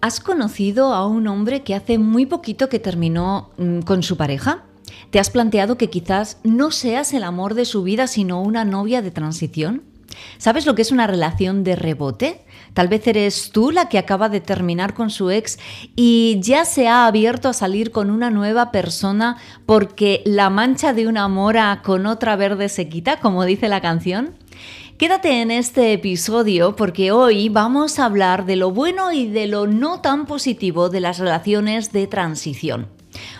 ¿Has conocido a un hombre que hace muy poquito que terminó mm, con su pareja? ¿Te has planteado que quizás no seas el amor de su vida, sino una novia de transición? ¿Sabes lo que es una relación de rebote? Tal vez eres tú la que acaba de terminar con su ex y ya se ha abierto a salir con una nueva persona porque la mancha de una mora con otra verde se quita, como dice la canción. Quédate en este episodio porque hoy vamos a hablar de lo bueno y de lo no tan positivo de las relaciones de transición.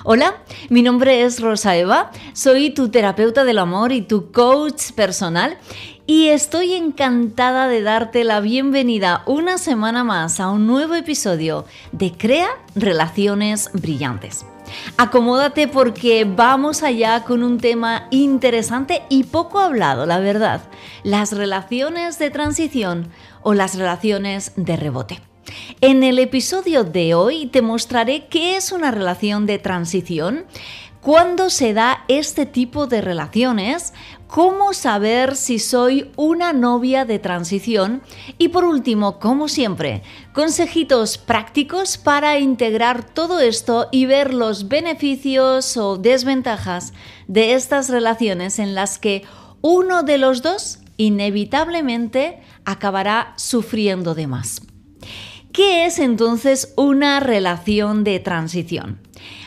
Hola, mi nombre es Rosa Eva, soy tu terapeuta del amor y tu coach personal y estoy encantada de darte la bienvenida una semana más a un nuevo episodio de Crea Relaciones Brillantes. Acomódate porque vamos allá con un tema interesante y poco hablado, la verdad, las relaciones de transición o las relaciones de rebote. En el episodio de hoy te mostraré qué es una relación de transición, cuándo se da este tipo de relaciones, cómo saber si soy una novia de transición y por último, como siempre, consejitos prácticos para integrar todo esto y ver los beneficios o desventajas de estas relaciones en las que uno de los dos inevitablemente acabará sufriendo de más. ¿Qué es entonces una relación de transición?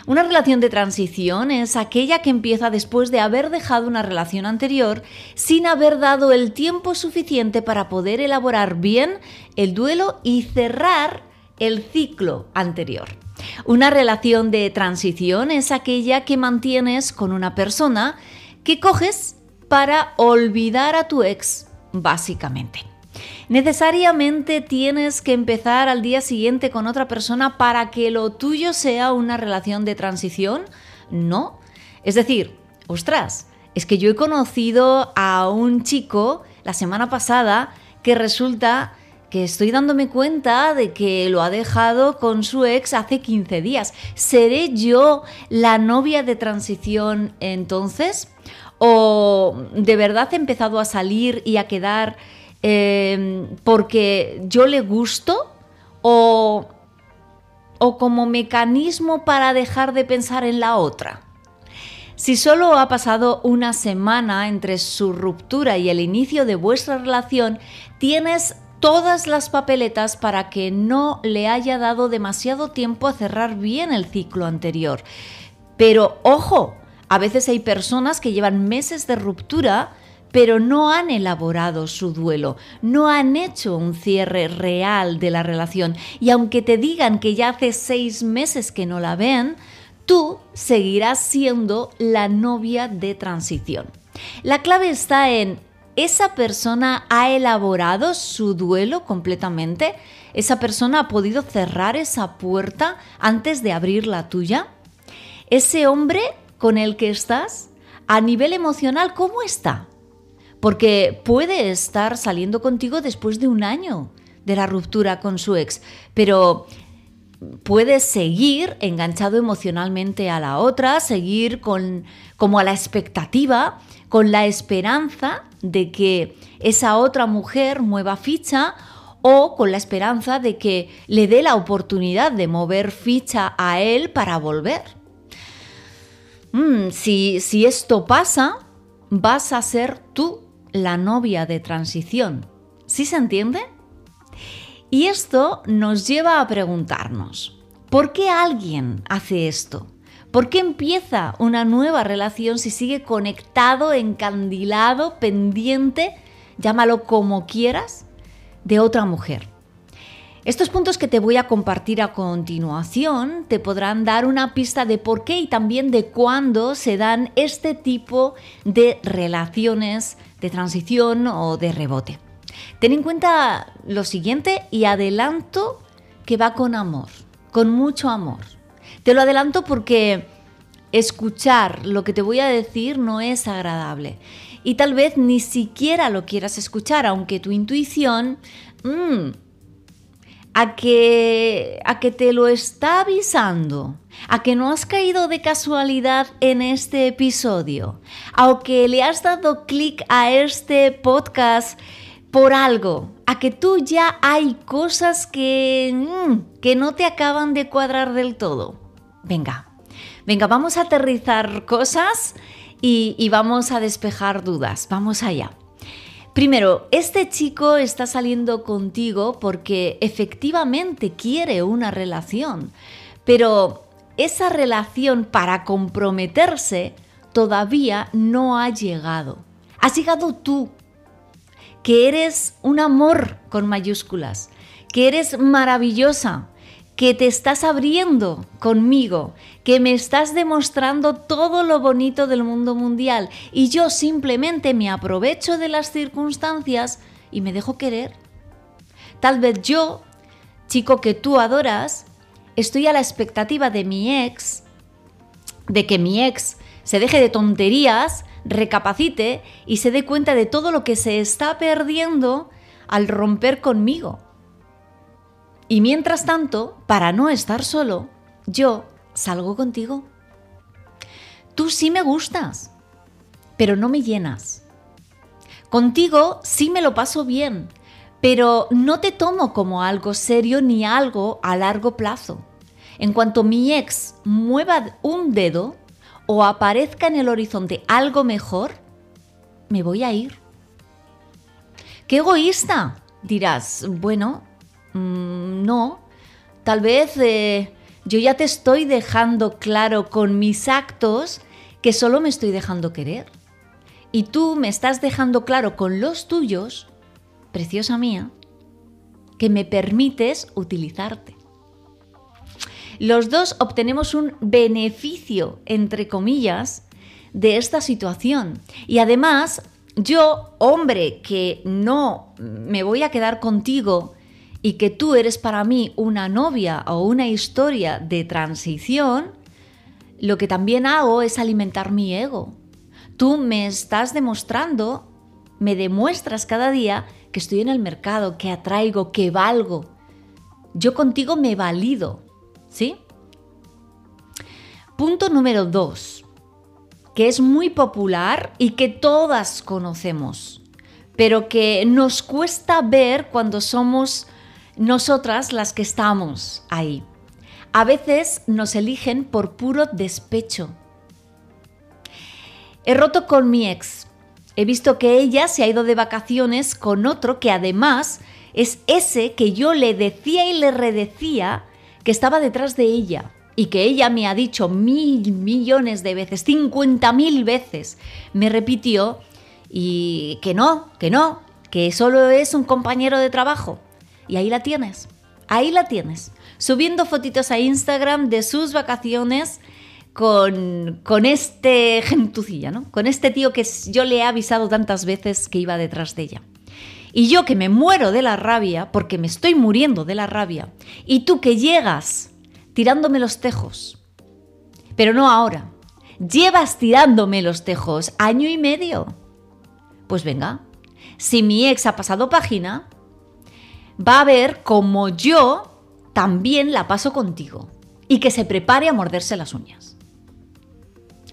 Una relación de transición es aquella que empieza después de haber dejado una relación anterior sin haber dado el tiempo suficiente para poder elaborar bien el duelo y cerrar el ciclo anterior. Una relación de transición es aquella que mantienes con una persona que coges para olvidar a tu ex, básicamente. ¿Necesariamente tienes que empezar al día siguiente con otra persona para que lo tuyo sea una relación de transición? No. Es decir, ostras, es que yo he conocido a un chico la semana pasada que resulta que estoy dándome cuenta de que lo ha dejado con su ex hace 15 días. ¿Seré yo la novia de transición entonces? ¿O de verdad he empezado a salir y a quedar Em, porque yo le gusto o, o como mecanismo para dejar de pensar en la otra. Si solo ha pasado una semana entre su ruptura y el inicio de vuestra relación, tienes todas las papeletas para que no le haya dado demasiado tiempo a cerrar bien el ciclo anterior. Pero ojo, a veces hay personas que llevan meses de ruptura pero no han elaborado su duelo, no han hecho un cierre real de la relación. Y aunque te digan que ya hace seis meses que no la ven, tú seguirás siendo la novia de transición. La clave está en, ¿esa persona ha elaborado su duelo completamente? ¿Esa persona ha podido cerrar esa puerta antes de abrir la tuya? ¿Ese hombre con el que estás, a nivel emocional, cómo está? Porque puede estar saliendo contigo después de un año de la ruptura con su ex, pero puede seguir enganchado emocionalmente a la otra, seguir con como a la expectativa, con la esperanza de que esa otra mujer mueva ficha o con la esperanza de que le dé la oportunidad de mover ficha a él para volver. Mm, si, si esto pasa, vas a ser tú la novia de transición. ¿Sí se entiende? Y esto nos lleva a preguntarnos, ¿por qué alguien hace esto? ¿Por qué empieza una nueva relación si sigue conectado, encandilado, pendiente, llámalo como quieras, de otra mujer? Estos puntos que te voy a compartir a continuación te podrán dar una pista de por qué y también de cuándo se dan este tipo de relaciones de transición o de rebote. Ten en cuenta lo siguiente y adelanto que va con amor, con mucho amor. Te lo adelanto porque escuchar lo que te voy a decir no es agradable y tal vez ni siquiera lo quieras escuchar, aunque tu intuición mm, a que, a que te lo está avisando, a que no has caído de casualidad en este episodio, a que le has dado clic a este podcast por algo, a que tú ya hay cosas que, mm, que no te acaban de cuadrar del todo. Venga, venga, vamos a aterrizar cosas y, y vamos a despejar dudas. Vamos allá. Primero, este chico está saliendo contigo porque efectivamente quiere una relación, pero esa relación para comprometerse todavía no ha llegado. Has llegado tú, que eres un amor con mayúsculas, que eres maravillosa, que te estás abriendo conmigo, que me estás demostrando todo lo bonito del mundo mundial y yo simplemente me aprovecho de las circunstancias y me dejo querer. Tal vez yo, chico que tú adoras, estoy a la expectativa de mi ex, de que mi ex se deje de tonterías, recapacite y se dé cuenta de todo lo que se está perdiendo al romper conmigo. Y mientras tanto, para no estar solo, yo salgo contigo. Tú sí me gustas, pero no me llenas. Contigo sí me lo paso bien, pero no te tomo como algo serio ni algo a largo plazo. En cuanto mi ex mueva un dedo o aparezca en el horizonte algo mejor, me voy a ir. ¡Qué egoísta! Dirás, bueno, Mm, no, tal vez eh, yo ya te estoy dejando claro con mis actos que solo me estoy dejando querer. Y tú me estás dejando claro con los tuyos, preciosa mía, que me permites utilizarte. Los dos obtenemos un beneficio, entre comillas, de esta situación. Y además, yo, hombre, que no me voy a quedar contigo y que tú eres para mí una novia o una historia de transición, lo que también hago es alimentar mi ego. Tú me estás demostrando, me demuestras cada día que estoy en el mercado, que atraigo, que valgo. Yo contigo me valido, ¿sí? Punto número dos, que es muy popular y que todas conocemos, pero que nos cuesta ver cuando somos nosotras las que estamos ahí. A veces nos eligen por puro despecho. He roto con mi ex. He visto que ella se ha ido de vacaciones con otro que además es ese que yo le decía y le redecía que estaba detrás de ella y que ella me ha dicho mil millones de veces, cincuenta mil veces, me repitió y que no, que no, que solo es un compañero de trabajo. Y ahí la tienes, ahí la tienes, subiendo fotitos a Instagram de sus vacaciones con, con este gentucilla, ¿no? Con este tío que yo le he avisado tantas veces que iba detrás de ella. Y yo que me muero de la rabia, porque me estoy muriendo de la rabia, y tú que llegas tirándome los tejos, pero no ahora, llevas tirándome los tejos año y medio. Pues venga, si mi ex ha pasado página, va a ver como yo también la paso contigo y que se prepare a morderse las uñas,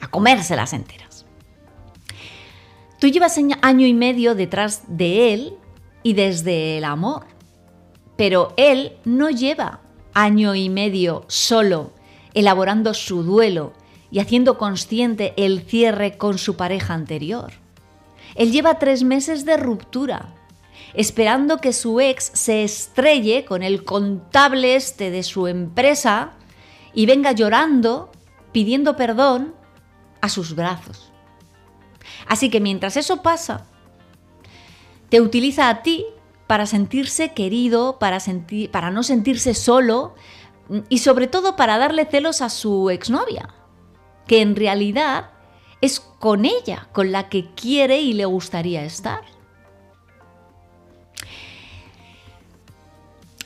a comérselas enteras. Tú llevas año y medio detrás de él y desde el amor, pero él no lleva año y medio solo elaborando su duelo y haciendo consciente el cierre con su pareja anterior. Él lleva tres meses de ruptura esperando que su ex se estrelle con el contable este de su empresa y venga llorando, pidiendo perdón a sus brazos. Así que mientras eso pasa, te utiliza a ti para sentirse querido, para, para no sentirse solo y sobre todo para darle celos a su exnovia, que en realidad es con ella con la que quiere y le gustaría estar.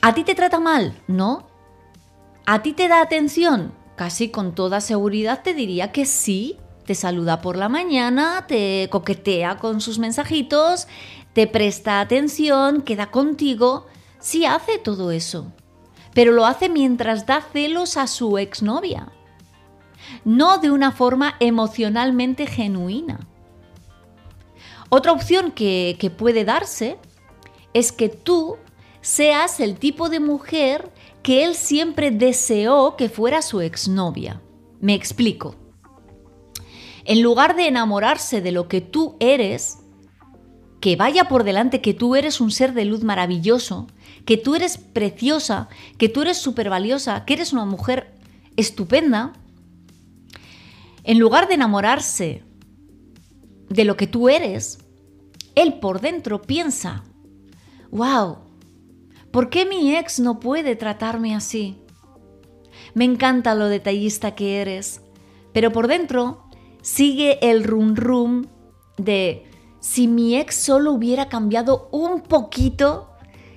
¿A ti te trata mal? No. ¿A ti te da atención? Casi con toda seguridad te diría que sí. Te saluda por la mañana, te coquetea con sus mensajitos, te presta atención, queda contigo. Sí hace todo eso. Pero lo hace mientras da celos a su exnovia. No de una forma emocionalmente genuina. Otra opción que, que puede darse es que tú seas el tipo de mujer que él siempre deseó que fuera su exnovia. Me explico. En lugar de enamorarse de lo que tú eres, que vaya por delante que tú eres un ser de luz maravilloso, que tú eres preciosa, que tú eres súper valiosa, que eres una mujer estupenda, en lugar de enamorarse de lo que tú eres, él por dentro piensa, wow, ¿por qué mi ex no puede tratarme así? Me encanta lo detallista que eres, pero por dentro sigue el rum rum de si mi ex solo hubiera cambiado un poquito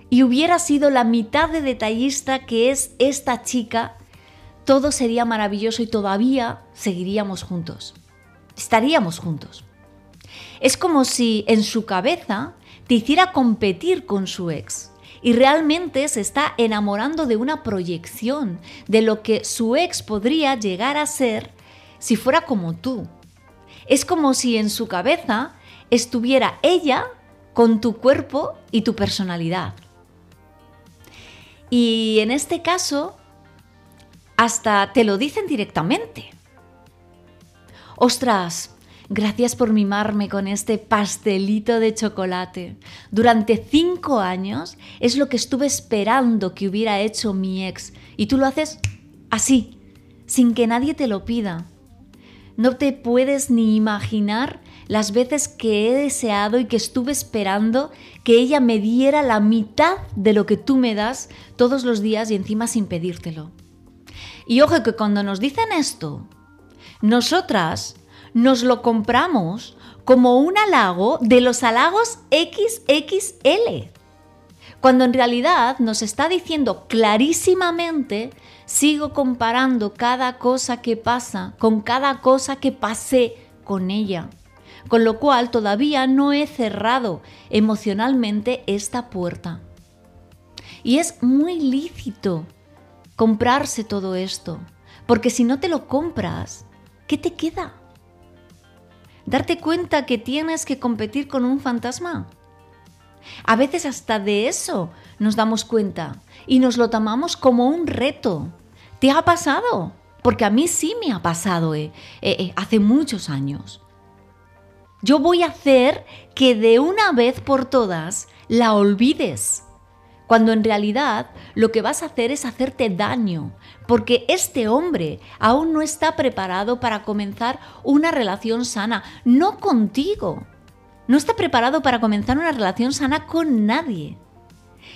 y hubiera sido la mitad de detallista que es esta chica, todo sería maravilloso y todavía seguiríamos juntos. Estaríamos juntos. Es como si en su cabeza te hiciera competir con su ex y realmente se está enamorando de una proyección de lo que su ex podría llegar a ser si fuera como tú. Es como si en su cabeza estuviera ella con tu cuerpo y tu personalidad. Y en este caso, hasta te lo dicen directamente. Ostras, gracias por mimarme con este pastelito de chocolate. Durante cinco años es lo que estuve esperando que hubiera hecho mi ex y tú lo haces así, sin que nadie te lo pida. No te puedes ni imaginar las veces que he deseado y que estuve esperando que ella me diera la mitad de lo que tú me das todos los días y encima sin pedírtelo. Y ojo que cuando nos dicen esto, nosotras nos lo compramos como un halago de los halagos XXL. Cuando en realidad nos está diciendo clarísimamente, sigo comparando cada cosa que pasa con cada cosa que pasé con ella con lo cual todavía no he cerrado emocionalmente esta puerta. Y es muy lícito comprarse todo esto, porque si no te lo compras, ¿qué te queda? ¿Darte cuenta que tienes que competir con un fantasma? A veces hasta de eso nos damos cuenta y nos lo tomamos como un reto. ¿Te ha pasado? Porque a mí sí me ha pasado eh, eh, eh, hace muchos años. Yo voy a hacer que de una vez por todas la olvides. Cuando en realidad lo que vas a hacer es hacerte daño, porque este hombre aún no está preparado para comenzar una relación sana, no contigo. No está preparado para comenzar una relación sana con nadie.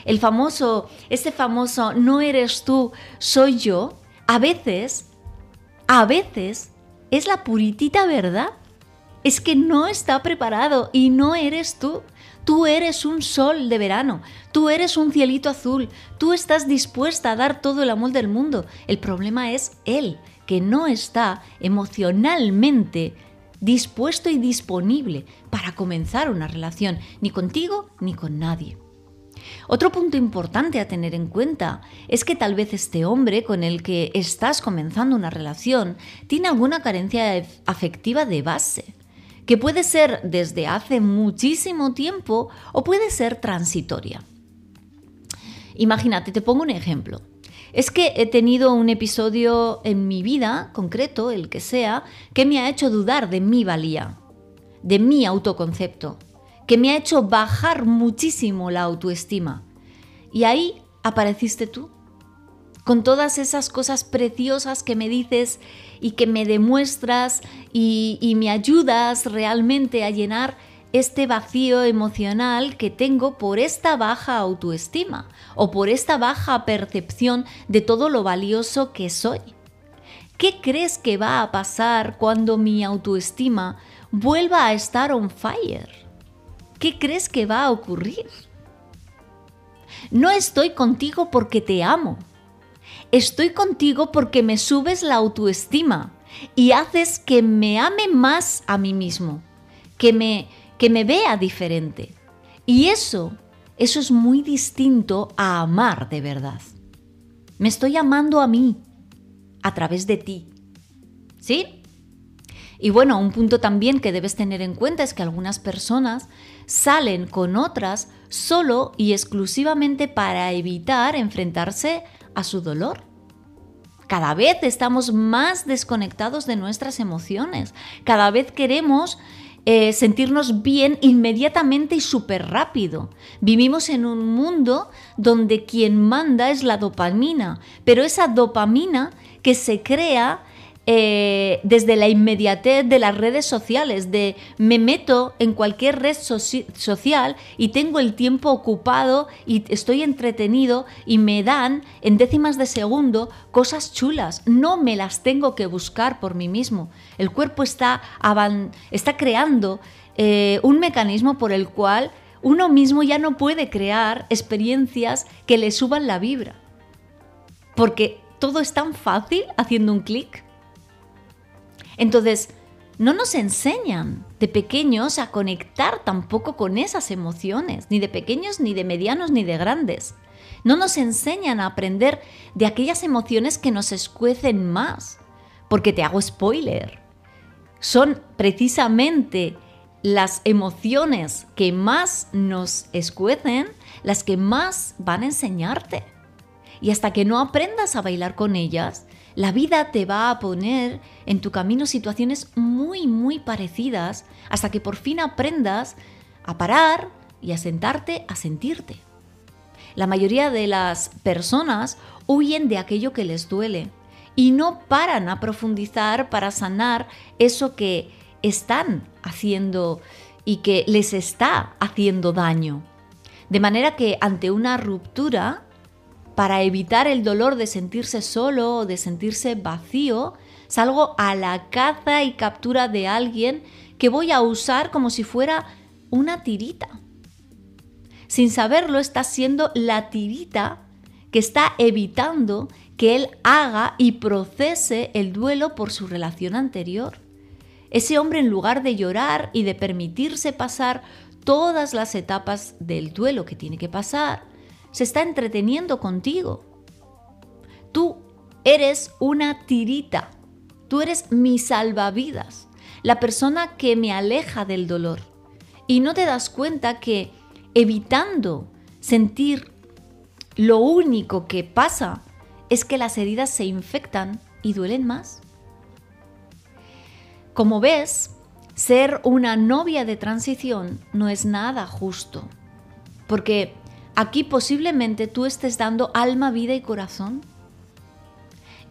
El famoso, ese famoso no eres tú, soy yo, a veces, a veces es la puritita verdad es que no está preparado y no eres tú. Tú eres un sol de verano, tú eres un cielito azul, tú estás dispuesta a dar todo el amor del mundo. El problema es él, que no está emocionalmente dispuesto y disponible para comenzar una relación, ni contigo ni con nadie. Otro punto importante a tener en cuenta es que tal vez este hombre con el que estás comenzando una relación tiene alguna carencia afectiva de base que puede ser desde hace muchísimo tiempo o puede ser transitoria. Imagínate, te pongo un ejemplo. Es que he tenido un episodio en mi vida, concreto, el que sea, que me ha hecho dudar de mi valía, de mi autoconcepto, que me ha hecho bajar muchísimo la autoestima. Y ahí apareciste tú con todas esas cosas preciosas que me dices y que me demuestras y, me ayudas realmente a llenar este vacío emocional que tengo por esta baja autoestima o por esta baja percepción de todo lo valioso que soy. ¿Qué crees que va a pasar cuando mi autoestima vuelva a estar on fire? ¿Qué crees que va a ocurrir? No estoy contigo porque te amo, Estoy contigo porque me subes la autoestima y haces que me ame más a mí mismo, que me, que me vea diferente. Y eso, eso es muy distinto a amar de verdad. Me estoy amando a mí a través de ti. ¿Sí? Y bueno, un punto también que debes tener en cuenta es que algunas personas salen con otras solo y exclusivamente para evitar enfrentarse a su dolor. Cada vez estamos más desconectados de nuestras emociones. Cada vez queremos eh, sentirnos bien inmediatamente y súper rápido. Vivimos en un mundo donde quien manda es la dopamina, pero esa dopamina que se crea eh, desde la inmediatez de las redes sociales, de me meto en cualquier red social y tengo el tiempo ocupado y estoy entretenido y me dan en décimas de segundo cosas chulas. No me las tengo que buscar por mí mismo. El cuerpo está, está creando eh, un mecanismo por el cual uno mismo ya no puede crear experiencias que le suban la vibra. Porque todo es tan fácil haciendo un clic. Entonces, no nos enseñan de pequeños a conectar tampoco con esas emociones, ni de pequeños, ni de medianos, ni de grandes. No nos enseñan a aprender de aquellas emociones que nos escuecen más. Porque te hago spoiler. Son precisamente las emociones que más nos escuecen las que más van a enseñarte. Y hasta que no aprendas a bailar con ellas, la vida te va a poner en tu camino situaciones muy, muy parecidas hasta que por fin aprendas a parar y a sentarte a sentirte. La mayoría de las personas huyen de aquello que les duele y no paran a profundizar para sanar eso que están haciendo y que les está haciendo daño. De manera que ante una ruptura, para evitar el dolor de sentirse solo o de sentirse vacío, salgo a la caza y captura de alguien que voy a usar como si fuera una tirita. Sin saberlo, está siendo la tirita que está evitando que él haga y procese el duelo por su relación anterior. Ese hombre, en lugar de llorar y de permitirse pasar todas las etapas del duelo que tiene que pasar, se está entreteniendo contigo. Tú eres una tirita, tú eres mi salvavidas, la persona que me aleja del dolor. Y no te das cuenta que evitando sentir lo único que pasa es que las heridas se infectan y duelen más. Como ves, ser una novia de transición no es nada justo, porque Aquí posiblemente tú estés dando alma, vida y corazón.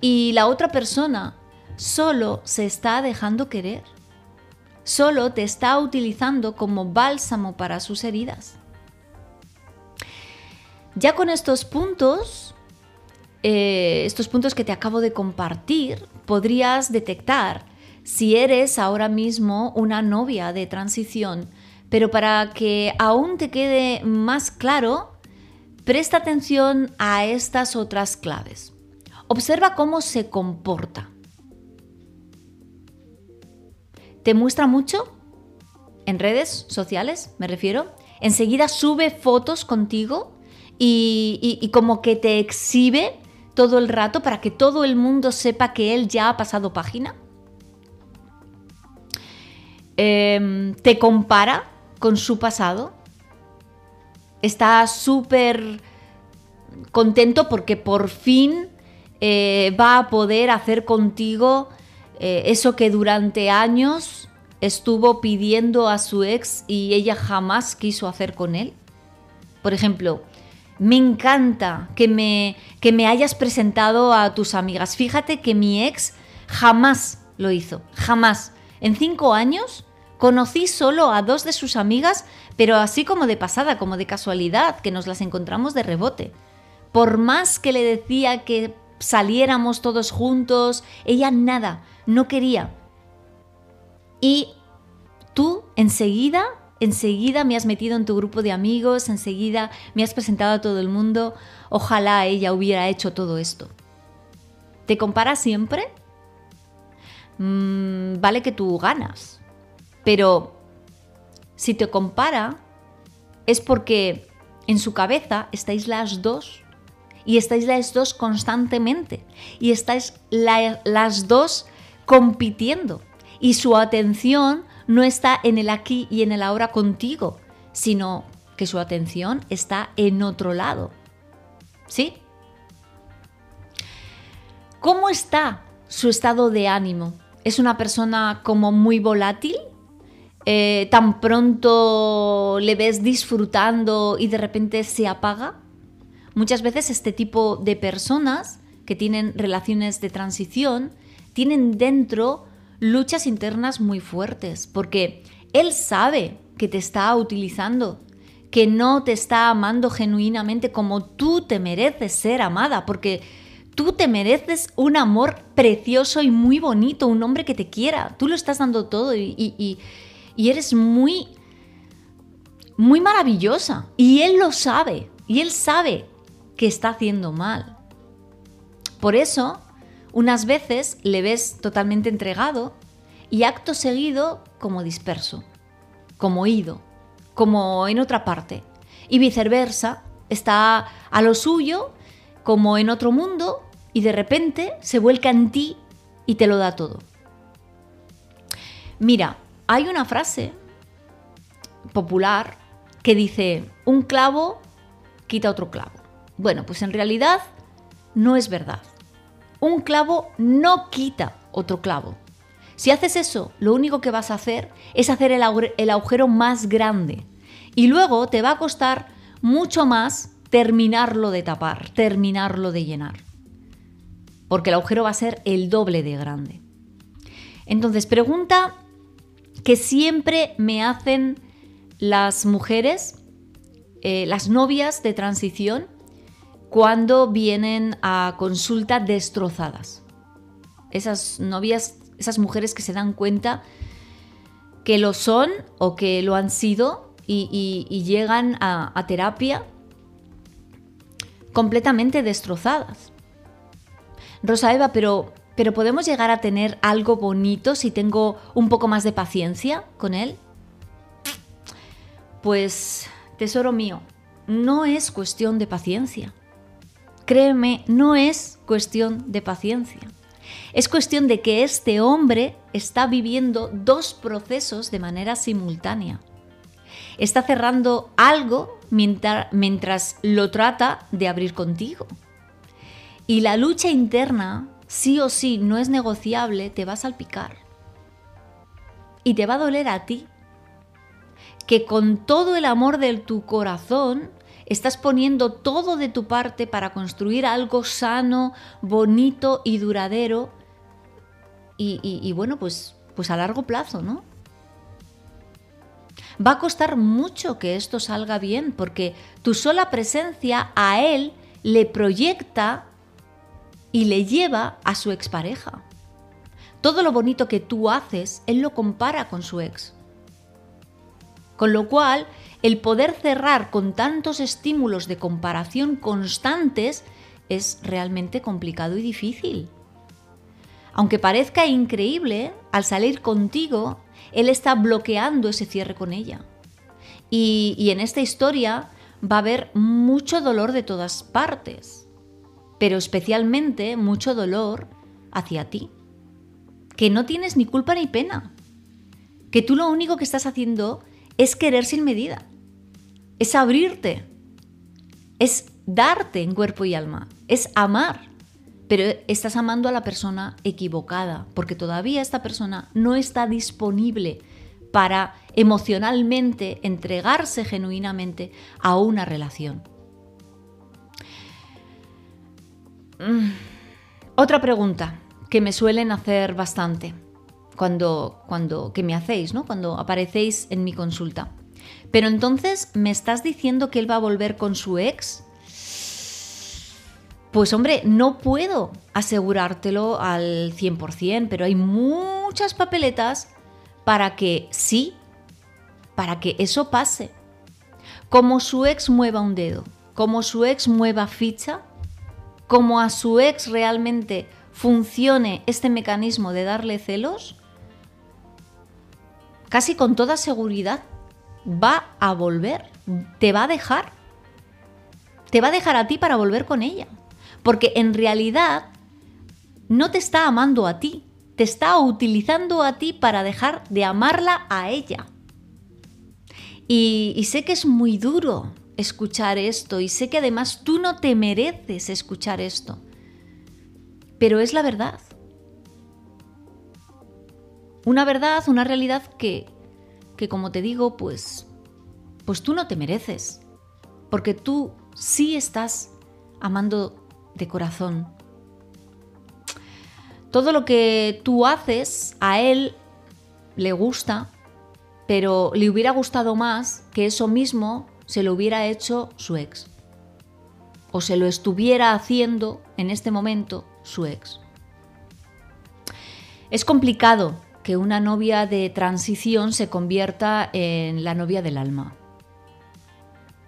Y la otra persona solo se está dejando querer. Solo te está utilizando como bálsamo para sus heridas. Ya con estos puntos, eh, estos puntos que te acabo de compartir, podrías detectar si eres ahora mismo una novia de transición. Pero para que aún te quede más claro, Presta atención a estas otras claves. Observa cómo se comporta. ¿Te muestra mucho? En redes sociales, me refiero. Enseguida sube fotos contigo y, como que te exhibe todo el rato para que todo el mundo sepa que él ya ha pasado página. Em, te compara con su pasado está súper contento porque por fin eh, va a poder hacer contigo eh, eso que durante años estuvo pidiendo a su ex y ella jamás quiso hacer con él. Por ejemplo, me encanta que me, que me hayas presentado a tus amigas. Fíjate que mi ex jamás lo hizo, jamás. En cinco años Conocí solo a dos de sus amigas, pero así como de pasada, como de casualidad, que nos las encontramos de rebote. Por más que le decía que saliéramos todos juntos, ella nada, no quería. Y tú enseguida, enseguida me has metido en tu grupo de amigos, enseguida me has presentado a todo el mundo. Ojalá ella hubiera hecho todo esto. ¿Te compara siempre? Mm, vale que tú ganas pero si te compara, es porque en su cabeza estáis las dos y estáis las dos constantemente y estáis las dos compitiendo. y su atención no está en el aquí y en el ahora contigo, sino que su atención está en otro lado. ¿Sí? ¿Cómo está su estado de ánimo? ¿Es una persona como muy volátil? Eh, ¿Tan pronto le ves disfrutando y de repente se apaga? Muchas veces este tipo de personas que tienen relaciones de transición tienen dentro luchas internas muy fuertes, porque él sabe que te está utilizando, que no te está amando genuinamente como tú te mereces ser amada, porque tú te mereces un amor precioso y muy bonito, un hombre que te quiera, tú lo estás dando todo y, y eres muy, muy maravillosa. Y él lo sabe, y él sabe que está haciendo mal. Por eso, unas veces le ves totalmente entregado y acto seguido como disperso, como ido, como en otra parte. Y viceversa, está a lo suyo como en otro mundo y de repente se vuelca en ti y te lo da todo. Mira, hay una frase popular que dice, un clavo quita otro clavo. Bueno, pues en realidad no es verdad. Un clavo no quita otro clavo. Si haces eso, lo único que vas a hacer es hacer el, agujero más grande. Y luego te va a costar mucho más terminarlo de tapar, terminarlo de llenar. Porque el agujero va a ser el doble de grande. Entonces, pregunta que siempre me hacen las mujeres, eh, las novias de transición, cuando vienen a consulta destrozadas. Esas novias esas mujeres que se dan cuenta que lo son o que lo han sido y, llegan a, terapia completamente destrozadas. Rosa Eva, pero, pero ¿podemos llegar a tener algo bonito si tengo un poco más de paciencia con él? Pues, tesoro mío, no es cuestión de paciencia. Créeme, no es cuestión de paciencia. Es cuestión de que este hombre está viviendo dos procesos de manera simultánea. Está cerrando algo mientras, lo trata de abrir contigo. Y la lucha interna, sí o sí, no es negociable, te va a salpicar. Y te va a doler a ti. Que con todo el amor de tu corazón estás poniendo todo de tu parte para construir algo sano, bonito y duradero. Y, bueno, pues, pues a largo plazo, ¿no? Va a costar mucho que esto salga bien porque tu sola presencia a él le proyecta y le lleva a su expareja. Todo lo bonito que tú haces, él lo compara con su ex. Con lo cual, el poder cerrar con tantos estímulos de comparación constantes es realmente complicado y difícil. Aunque parezca increíble, al salir contigo, él está bloqueando ese cierre con ella. Y, y, en esta historia va a haber mucho dolor de todas partes, pero especialmente mucho dolor hacia ti, que no tienes ni culpa ni pena, que tú lo único que estás haciendo es querer sin medida, es abrirte, es darte en cuerpo y alma, es amar. Pero estás amando a la persona equivocada, porque todavía esta persona no está disponible para emocionalmente entregarse genuinamente a una relación. Otra pregunta que me suelen hacer bastante cuando, cuando, que me hacéis, ¿no? Cuando aparecéis en mi consulta. Pero entonces, ¿me estás diciendo que él va a volver con su ex? Pues hombre, no puedo asegurártelo al 100%, pero hay muchas papeletas para que sí, para que eso pase. Como su ex mueva un dedo, como su ex mueva ficha, como a su ex realmente funcione este mecanismo de darle celos, casi con toda seguridad va a volver, te va a dejar. Te va a dejar a ti para volver con ella. Porque en realidad no te está amando a ti, te está utilizando a ti para dejar de amarla a ella. Y, sé que es muy duro escuchar esto y sé que además tú no te mereces escuchar esto. Pero es la verdad. Una verdad, una realidad que, que como te digo, pues, pues tú no te mereces. Porque tú sí estás amando de corazón. Todo lo que tú haces a él le gusta, pero le hubiera gustado más que eso mismo se lo hubiera hecho su ex. O se lo estuviera haciendo en este momento su ex. Es complicado que una novia de transición se convierta en la novia del alma.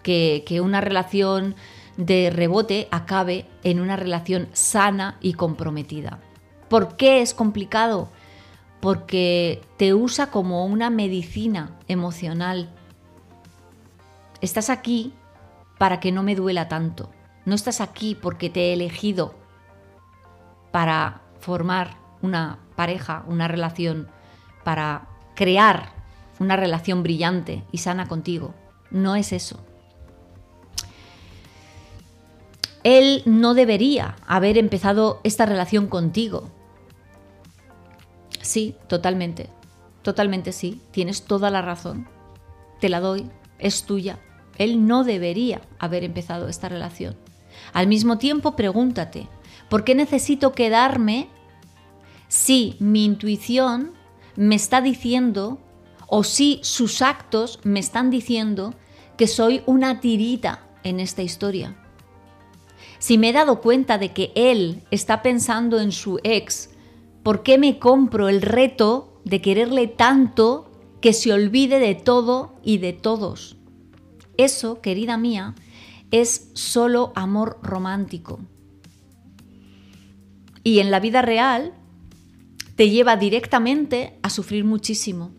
Que, que una relación de rebote acabe en una relación sana y comprometida. ¿Por qué es complicado? Porque te usa como una medicina emocional. Estás aquí para que no me duela tanto. No estás aquí porque te he elegido para formar una pareja, una relación, para crear una relación brillante y sana contigo. No es eso. Él no debería haber empezado esta relación contigo. Sí, totalmente. Totalmente sí. Tienes toda la razón. Te la doy. Es tuya. Él no debería haber empezado esta relación. Al mismo tiempo, pregúntate, ¿por qué necesito quedarme si mi intuición me está diciendo o si sus actos me están diciendo que soy una tirita en esta historia? Si me he dado cuenta de que él está pensando en su ex, ¿por qué me compro el reto de quererle tanto que se olvide de todo y de todos? Eso, querida mía, es solo amor romántico. Y en la vida real te lleva directamente a sufrir muchísimo.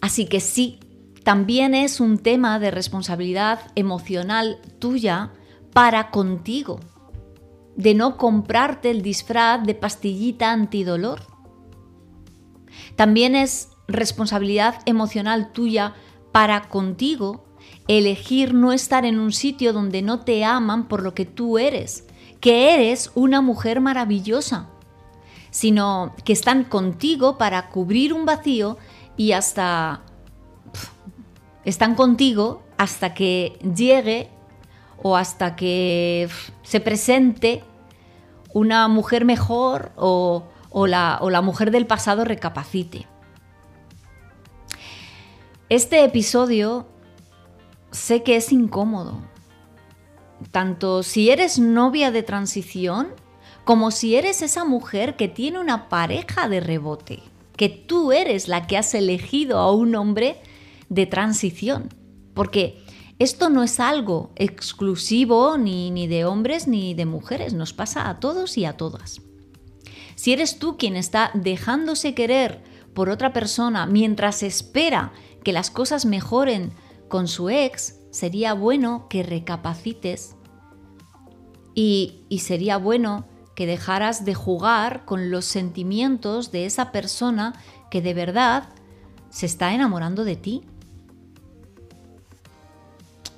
Así que sí, también es un tema de responsabilidad emocional tuya para contigo, de no comprarte el disfraz de pastillita antidolor. También es responsabilidad emocional tuya para contigo elegir no estar en un sitio donde no te aman por lo que tú eres, que eres una mujer maravillosa, sino que están contigo para cubrir un vacío y hasta... están contigo hasta que llegue o hasta que se presente una mujer mejor o, la, o la mujer del pasado recapacite. Este episodio sé que es incómodo, tanto si eres novia de transición como si eres esa mujer que tiene una pareja de rebote, que tú eres la que has elegido a un hombre de transición. Porque esto no es algo exclusivo ni, ni de hombres ni de mujeres, nos pasa a todos y a todas. Si eres tú quien está dejándose querer por otra persona mientras espera que las cosas mejoren con su ex, sería bueno que recapacites y, y, sería bueno que dejaras de jugar con los sentimientos de esa persona que de verdad se está enamorando de ti.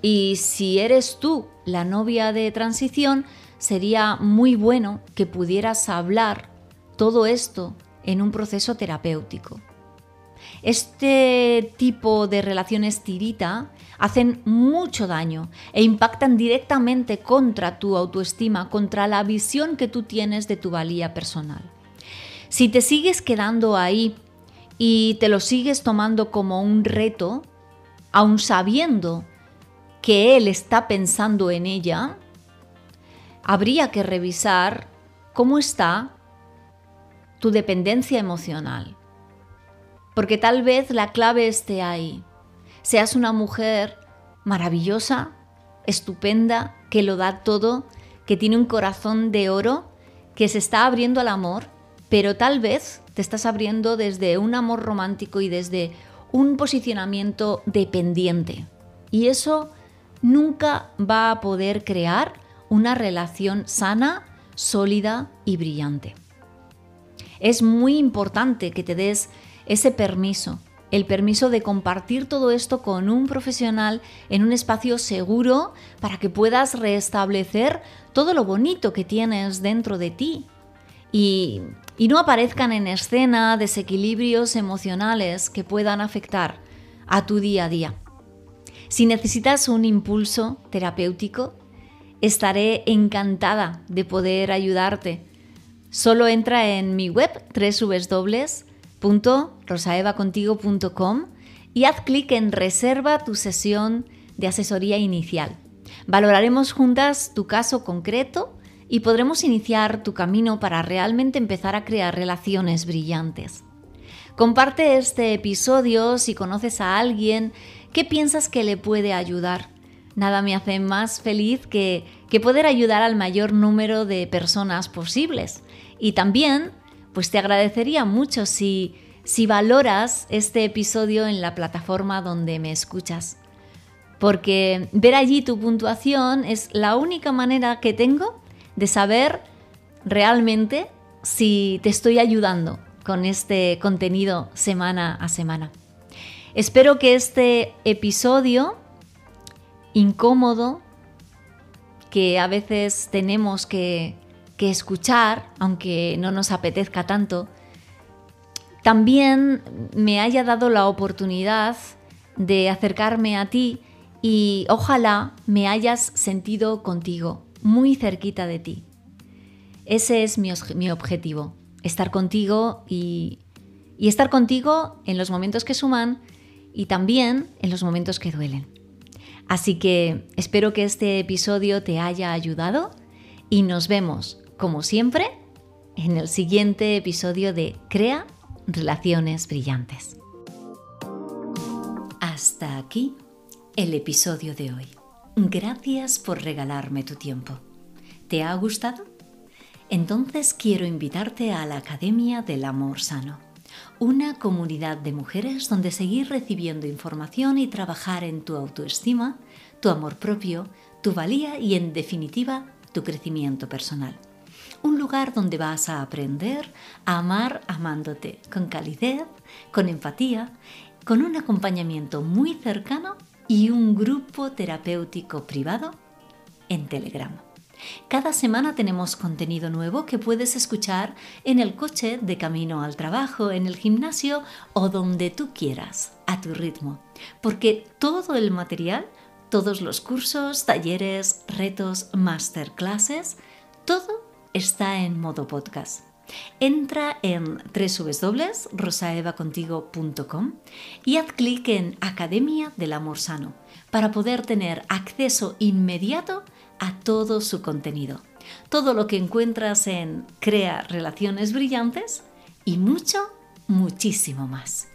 Y si eres tú la novia de transición, sería muy bueno que pudieras hablar todo esto en un proceso terapéutico. Este tipo de relaciones tirita hacen mucho daño e impactan directamente contra tu autoestima, contra la visión que tú tienes de tu valía personal. Si te sigues quedando ahí y te lo sigues tomando como un reto, aun sabiendo que él está pensando en ella, habría que revisar cómo está tu dependencia emocional. Porque tal vez la clave esté ahí. Seas una mujer maravillosa, estupenda, que lo da todo, que tiene un corazón de oro, que se está abriendo al amor, pero tal vez te estás abriendo desde un amor romántico y desde un posicionamiento dependiente. Y eso nunca va a poder crear una relación sana, sólida y brillante. Es muy importante que te des ese permiso, el permiso de compartir todo esto con un profesional en un espacio seguro para que puedas restablecer todo lo bonito que tienes dentro de ti y, y no aparezcan en escena desequilibrios emocionales que puedan afectar a tu día a día. Si necesitas un impulso terapéutico, estaré encantada de poder ayudarte. Solo entra en mi web www.rosaevacontigo.com y haz clic en Reserva tu sesión de asesoría inicial. Valoraremos juntas tu caso concreto y podremos iniciar tu camino para realmente empezar a crear relaciones brillantes. Comparte este episodio si conoces a alguien que piensas que le puede ayudar. Nada me hace más feliz que, que poder ayudar al mayor número de personas posibles. Y también, pues te agradecería mucho si, si valoras este episodio en la plataforma donde me escuchas. Porque ver allí tu puntuación es la única manera que tengo de saber realmente si te estoy ayudando con este contenido semana a semana. Espero que este episodio incómodo que a veces tenemos que, escuchar, aunque no nos apetezca tanto, también me haya dado la oportunidad de acercarme a ti y ojalá me hayas sentido contigo, muy cerquita de ti. Ese es mi, mi objetivo, estar contigo y, estar contigo en los momentos que suman y también en los momentos que duelen. Así que espero que este episodio te haya ayudado y nos vemos, como siempre, en el siguiente episodio de Crea Relaciones Brillantes. Hasta aquí el episodio de hoy. Gracias por regalarme tu tiempo. ¿Te ha gustado? entonces quiero invitarte a la Academia del Amor Sano, una comunidad de mujeres donde seguir recibiendo información y trabajar en tu autoestima, tu amor propio, tu valía y en definitiva tu crecimiento personal. Un lugar donde vas a aprender a amar amándote con calidez, con empatía, con un acompañamiento muy cercano y un grupo terapéutico privado en Telegram. Cada semana tenemos contenido nuevo que puedes escuchar en el coche de camino al trabajo, en el gimnasio o donde tú quieras, a tu ritmo. Porque todo el material, todos los cursos, talleres, retos, masterclasses, todo está en modo podcast. Entra en www.rosaevacontigo.com y haz clic en Academia del Amor Sano para poder tener acceso inmediato a todo su contenido. Todo lo que encuentras en Crea Relaciones Brillantes y mucho, muchísimo más.